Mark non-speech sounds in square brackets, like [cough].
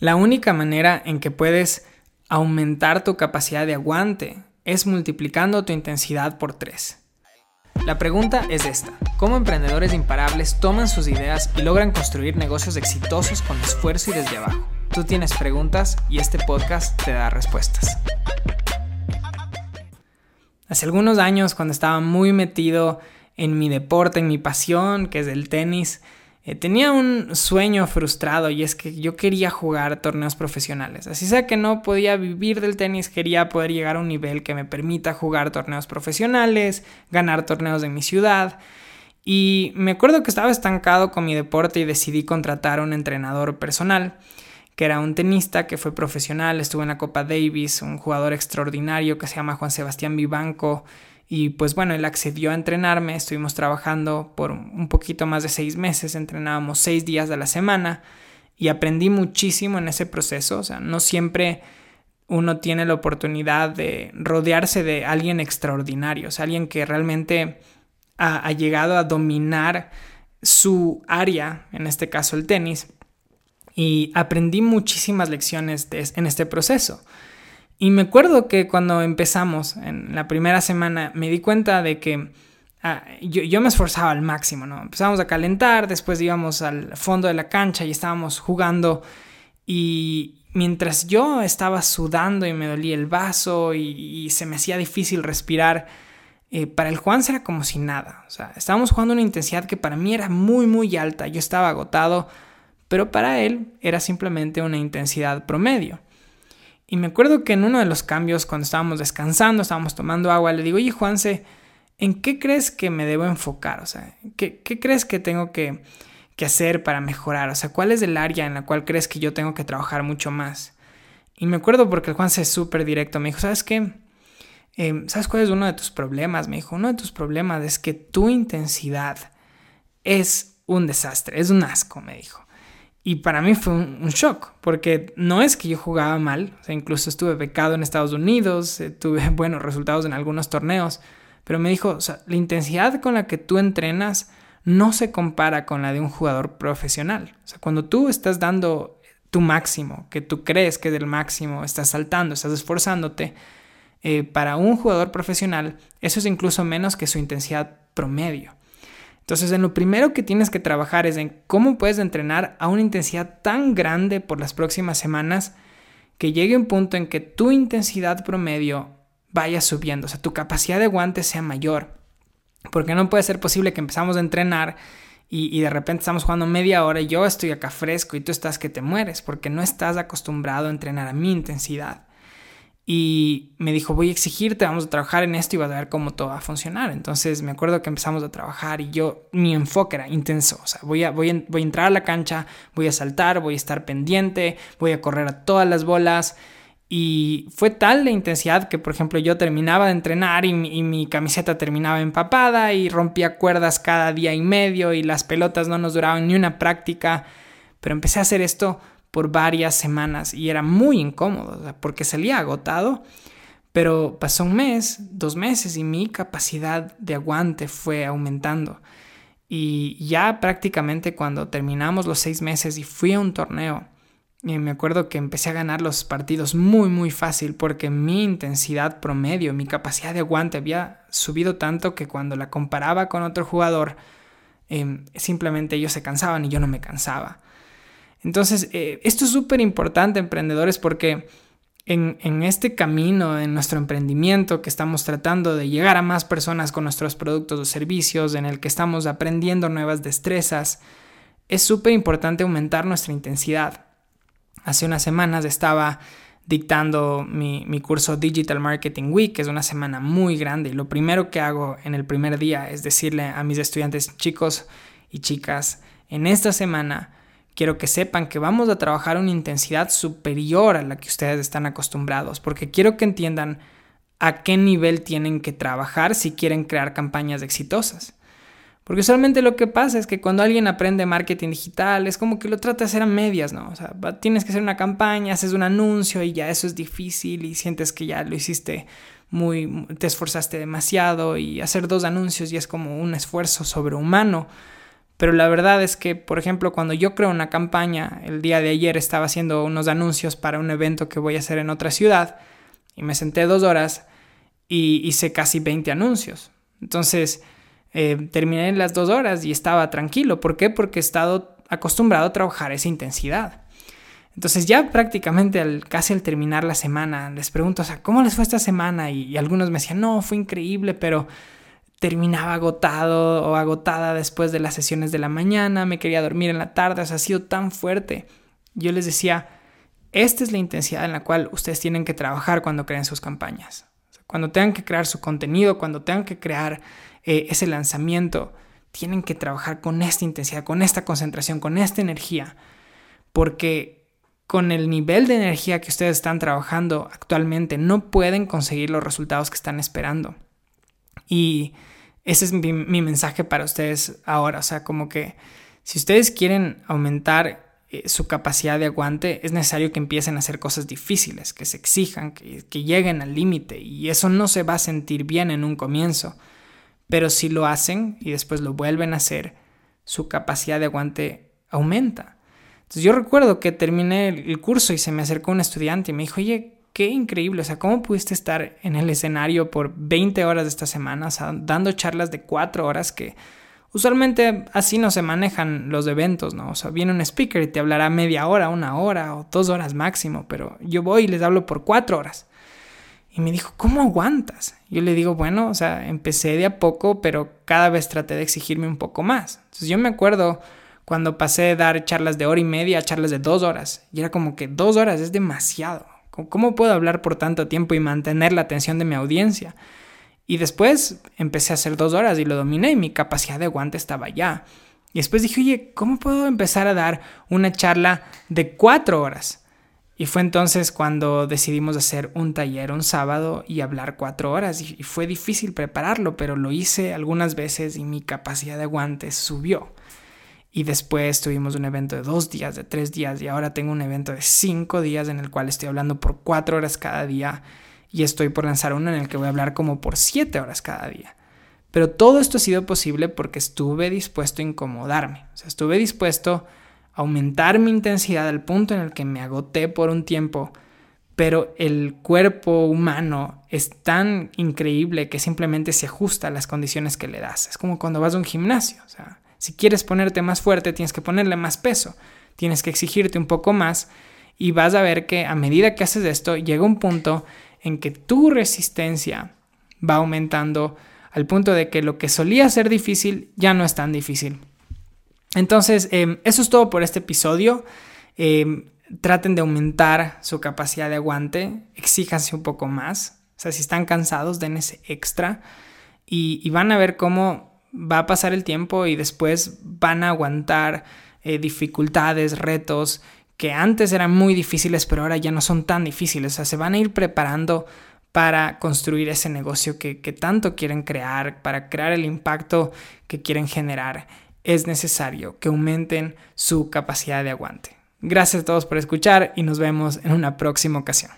La única manera en que puedes aumentar tu capacidad de aguante es multiplicando tu intensidad por 3. La pregunta es esta. ¿Cómo emprendedores imparables toman sus ideas y logran construir negocios exitosos con esfuerzo y desde abajo? Tú tienes preguntas y este podcast te da respuestas. Hace algunos años, cuando estaba muy metido en mi deporte, en mi pasión, que es el tenis, tenía un sueño frustrado y es que yo quería jugar torneos profesionales. Así sea que no podía vivir del tenis, quería poder llegar a un nivel que me permita jugar torneos profesionales, ganar torneos de mi ciudad. Y me acuerdo que estaba estancado con mi deporte y decidí contratar a un entrenador personal, que era un tenista que fue profesional, estuvo en la Copa Davis, un jugador extraordinario que se llama Juan Sebastián Vivanco y pues bueno, él accedió a entrenarme, estuvimos trabajando por un poquito más de seis meses, entrenábamos seis días de la semana y aprendí muchísimo en ese proceso, o sea, no siempre uno tiene la oportunidad de rodearse de alguien extraordinario, o sea, alguien que realmente ha, llegado a dominar su área, en este caso el tenis, y aprendí muchísimas lecciones en este proceso. Y me acuerdo que cuando empezamos, en la primera semana, me di cuenta de que ah, yo, me esforzaba al máximo, ¿no? Empezamos a calentar, después íbamos al fondo de la cancha y estábamos jugando y mientras yo estaba sudando y me dolía el vaso y, se me hacía difícil respirar, eh, para el Juan era como si nada. O sea, estábamos jugando una intensidad que para mí era muy, muy alta. Yo estaba agotado, pero para él era simplemente una intensidad promedio. Y me acuerdo que en uno de los cambios, cuando estábamos descansando, estábamos tomando agua, le digo, oye Juanse, ¿en qué crees que me debo enfocar? O sea, ¿qué, crees que tengo que, hacer para mejorar? O sea, ¿cuál es el área en la cual crees que yo tengo que trabajar mucho más? Y me acuerdo porque el Juanse es súper directo, me dijo, ¿sabes qué? Em, ¿Sabes cuál es uno de tus problemas? Me dijo, uno de tus problemas es que tu intensidad es un desastre, es un asco, me dijo. Y para mí fue un, shock, porque no es que yo jugaba mal, o sea, incluso estuve becado en Estados Unidos, eh, tuve [laughs] buenos resultados en algunos torneos, pero me dijo, la intensidad con la que tú entrenas no se compara con la de un jugador profesional. O sea, cuando tú estás dando tu máximo, que tú crees que es el máximo, estás saltando, estás esforzándote, eh, para un jugador profesional, eso es incluso menos que su intensidad promedio. Entonces, en lo primero que tienes que trabajar es en cómo puedes entrenar a una intensidad tan grande por las próximas semanas que llegue un punto en que tu intensidad promedio vaya subiendo, o sea, tu capacidad de aguante sea mayor. Porque no puede ser posible que empezamos a entrenar y, y, de repente estamos jugando media hora y yo estoy acá fresco y tú estás que te mueres porque no estás acostumbrado a entrenar a mi intensidad y me dijo, voy a exigirte, vamos a trabajar en esto y vas a ver cómo todo va a funcionar. Entonces me acuerdo que empezamos a trabajar y yo, mi enfoque era intenso, o sea, voy a, voy voy a entrar a la cancha, voy a saltar, voy a estar pendiente, voy a correr a todas las bolas. Y fue tal la intensidad que, por ejemplo, yo terminaba de entrenar y mi, camiseta terminaba empapada y rompía cuerdas cada día y medio y las pelotas no nos duraban ni una práctica. Pero empecé a hacer esto por varias semanas y era muy incómodo porque salía agotado. Pero pasó un mes, dos meses y mi capacidad de aguante fue aumentando. Y ya prácticamente cuando terminamos los seis meses y fui a un torneo, y me acuerdo que empecé a ganar los partidos muy muy fácil porque mi intensidad promedio, mi capacidad de aguante había subido tanto que cuando la comparaba con otro jugador, em, simplemente ellos se cansaban y yo no me cansaba. Entonces, eh, esto es súper importante, emprendedores, porque en, en, este camino, en nuestro emprendimiento, que estamos tratando de llegar a más personas con nuestros productos o servicios, en el que estamos aprendiendo nuevas destrezas, es súper importante aumentar nuestra intensidad. Hace unas semanas estaba dictando mi, mi, curso Digital Marketing Week, que es una semana muy grande. Y lo primero que hago en el primer día es decirle a mis estudiantes, chicos y chicas, en esta semana quiero que sepan que vamos a trabajar una intensidad superior a la que ustedes están acostumbrados, porque quiero que entiendan a qué nivel tienen que trabajar si quieren crear campañas exitosas. Porque usualmente lo que pasa es que cuando alguien aprende marketing digital es como que lo trata de hacer a medias, ¿no? O sea, tienes que hacer una campaña, haces un anuncio y ya eso es difícil y sientes que ya lo hiciste muy, te esforzaste demasiado y hacer dos anuncios y es como un esfuerzo sobrehumano Pero la verdad es que, por ejemplo, cuando yo creo una campaña, el día de ayer estaba haciendo unos anuncios para un evento que voy a hacer en otra ciudad y me senté dos horas y hice casi 20 anuncios. Entonces, eh, terminé las dos horas y estaba tranquilo. ¿Por qué? Porque he estado acostumbrado a trabajar esa intensidad. Entonces ya prácticamente al, casi al terminar la semana les pregunto, o sea, ¿cómo les fue esta semana? y algunos me decían, no, fue increíble, pero terminaba agotado o agotada después de las sesiones de la mañana, me quería dormir en la tarde, o sea, ha sido tan fuerte. Yo les decía, esta es la intensidad en la cual ustedes tienen que trabajar cuando creen sus campañas. cuando tengan que crear su contenido, cuando tengan que crear eh, ese lanzamiento, tienen que trabajar con esta intensidad, con esta concentración, con esta energía, porque con el nivel de energía que ustedes están trabajando actualmente no pueden conseguir los resultados que están esperando. Y ese es mi, mensaje para ustedes ahora. O sea, como que si ustedes quieren aumentar eh, su capacidad de aguante, es necesario que empiecen a hacer cosas difíciles, que se exijan, que, que lleguen al límite. Y eso no se va a sentir bien en un comienzo. Pero si lo hacen y después lo vuelven a hacer, su capacidad de aguante aumenta. Entonces yo recuerdo que terminé el curso y se me acercó un estudiante y me dijo, oye, qué increíble, o sea, ¿cómo pudiste estar en el escenario por 20 horas de esta semana, o sea, dando charlas de 4 horas que usualmente así no se manejan los eventos, ¿no? O sea, viene un speaker y te hablará media hora, una hora o dos horas máximo, pero yo voy y les hablo por 4 horas. Y me dijo, ¿cómo aguantas? Yo le digo, bueno, o sea, empecé de a poco, pero cada vez traté de exigirme un poco más. Entonces yo me acuerdo cuando pasé de dar charlas de hora y media a charlas de dos horas. Y era como que dos horas es demasiado. ¿Cómo puedo hablar por tanto tiempo y mantener la atención de mi audiencia? Y después empecé a hacer dos horas y lo dominé y mi capacidad de aguante estaba ya. Y después dije, oye, ¿cómo puedo empezar a dar una charla de cuatro horas? Y fue entonces cuando decidimos hacer un taller un sábado y hablar cuatro horas. Y fue difícil prepararlo, pero lo hice algunas veces y mi capacidad de aguante subió. Y después tuvimos un evento de dos días, de tres días, y ahora tengo un evento de cinco días en el cual estoy hablando por cuatro horas cada día. Y estoy por lanzar uno en el que voy a hablar como por siete horas cada día. Pero todo esto ha sido posible porque estuve dispuesto a incomodarme. O sea, estuve dispuesto a aumentar mi intensidad al punto en el que me agoté por un tiempo. Pero el cuerpo humano es tan increíble que simplemente se ajusta a las condiciones que le das. Es como cuando vas a un gimnasio. O sea, si quieres ponerte más fuerte, tienes que ponerle más peso, tienes que exigirte un poco más y vas a ver que a medida que haces esto, llega un punto en que tu resistencia va aumentando al punto de que lo que solía ser difícil ya no es tan difícil. Entonces, em, eso es todo por este episodio. Em, traten de aumentar su capacidad de aguante, exíjanse un poco más. O sea, si están cansados, den ese extra y, y van a ver cómo va a pasar el tiempo y después van a aguantar eh, dificultades, retos que antes eran muy difíciles, pero ahora ya no son tan difíciles. O sea, se van a ir preparando para construir ese negocio que, que tanto quieren crear, para crear el impacto que quieren generar. Es necesario que aumenten su capacidad de aguante. Gracias a todos por escuchar y nos vemos en una próxima ocasión.